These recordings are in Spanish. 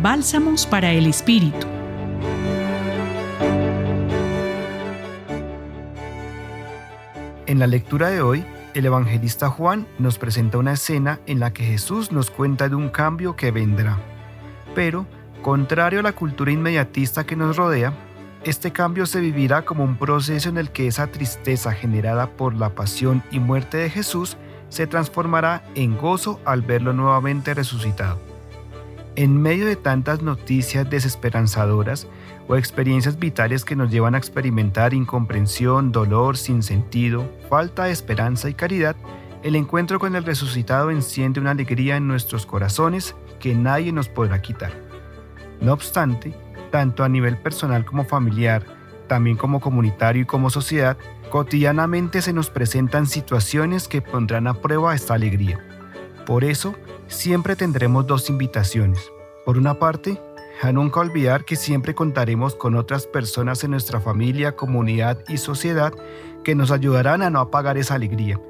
Bálsamos para el Espíritu. En la lectura de hoy, el evangelista Juan nos presenta una escena en la que Jesús nos cuenta de un cambio que vendrá. Pero, contrario a la cultura inmediatista que nos rodea, este cambio se vivirá como un proceso en el que esa tristeza generada por la pasión y muerte de Jesús se transformará en gozo al verlo nuevamente resucitado. En medio de tantas noticias desesperanzadoras o experiencias vitales que nos llevan a experimentar incomprensión, dolor, sinsentido, falta de esperanza y caridad, el encuentro con el resucitado enciende una alegría en nuestros corazones que nadie nos podrá quitar. No obstante, tanto a nivel personal como familiar, también como comunitario y como sociedad, cotidianamente se nos presentan situaciones que pondrán a prueba esta alegría. Por eso, siempre tendremos dos invitaciones. Por una parte, a nunca olvidar que siempre contaremos con otras personas en nuestra familia, comunidad y sociedad que nos ayudarán a no apagar esa alegría.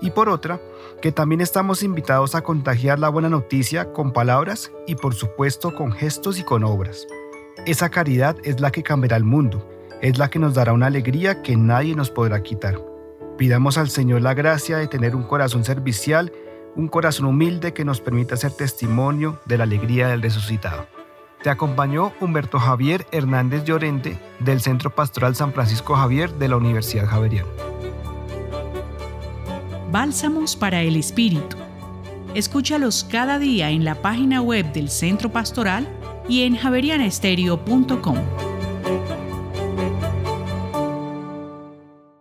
Y por otra, que también estamos invitados a contagiar la buena noticia con palabras y por supuesto con gestos y con obras. Esa caridad es la que cambiará el mundo, es la que nos dará una alegría que nadie nos podrá quitar. Pidamos al Señor la gracia de tener un corazón servicial, un corazón humilde que nos permita ser testimonio de la alegría del resucitado. Te acompañó Humberto Javier Hernández Llorente del Centro Pastoral San Francisco Javier de la Universidad Javeriana. Bálsamos para el Espíritu. Escúchalos cada día en la página web del Centro Pastoral y en javerianestereo.com.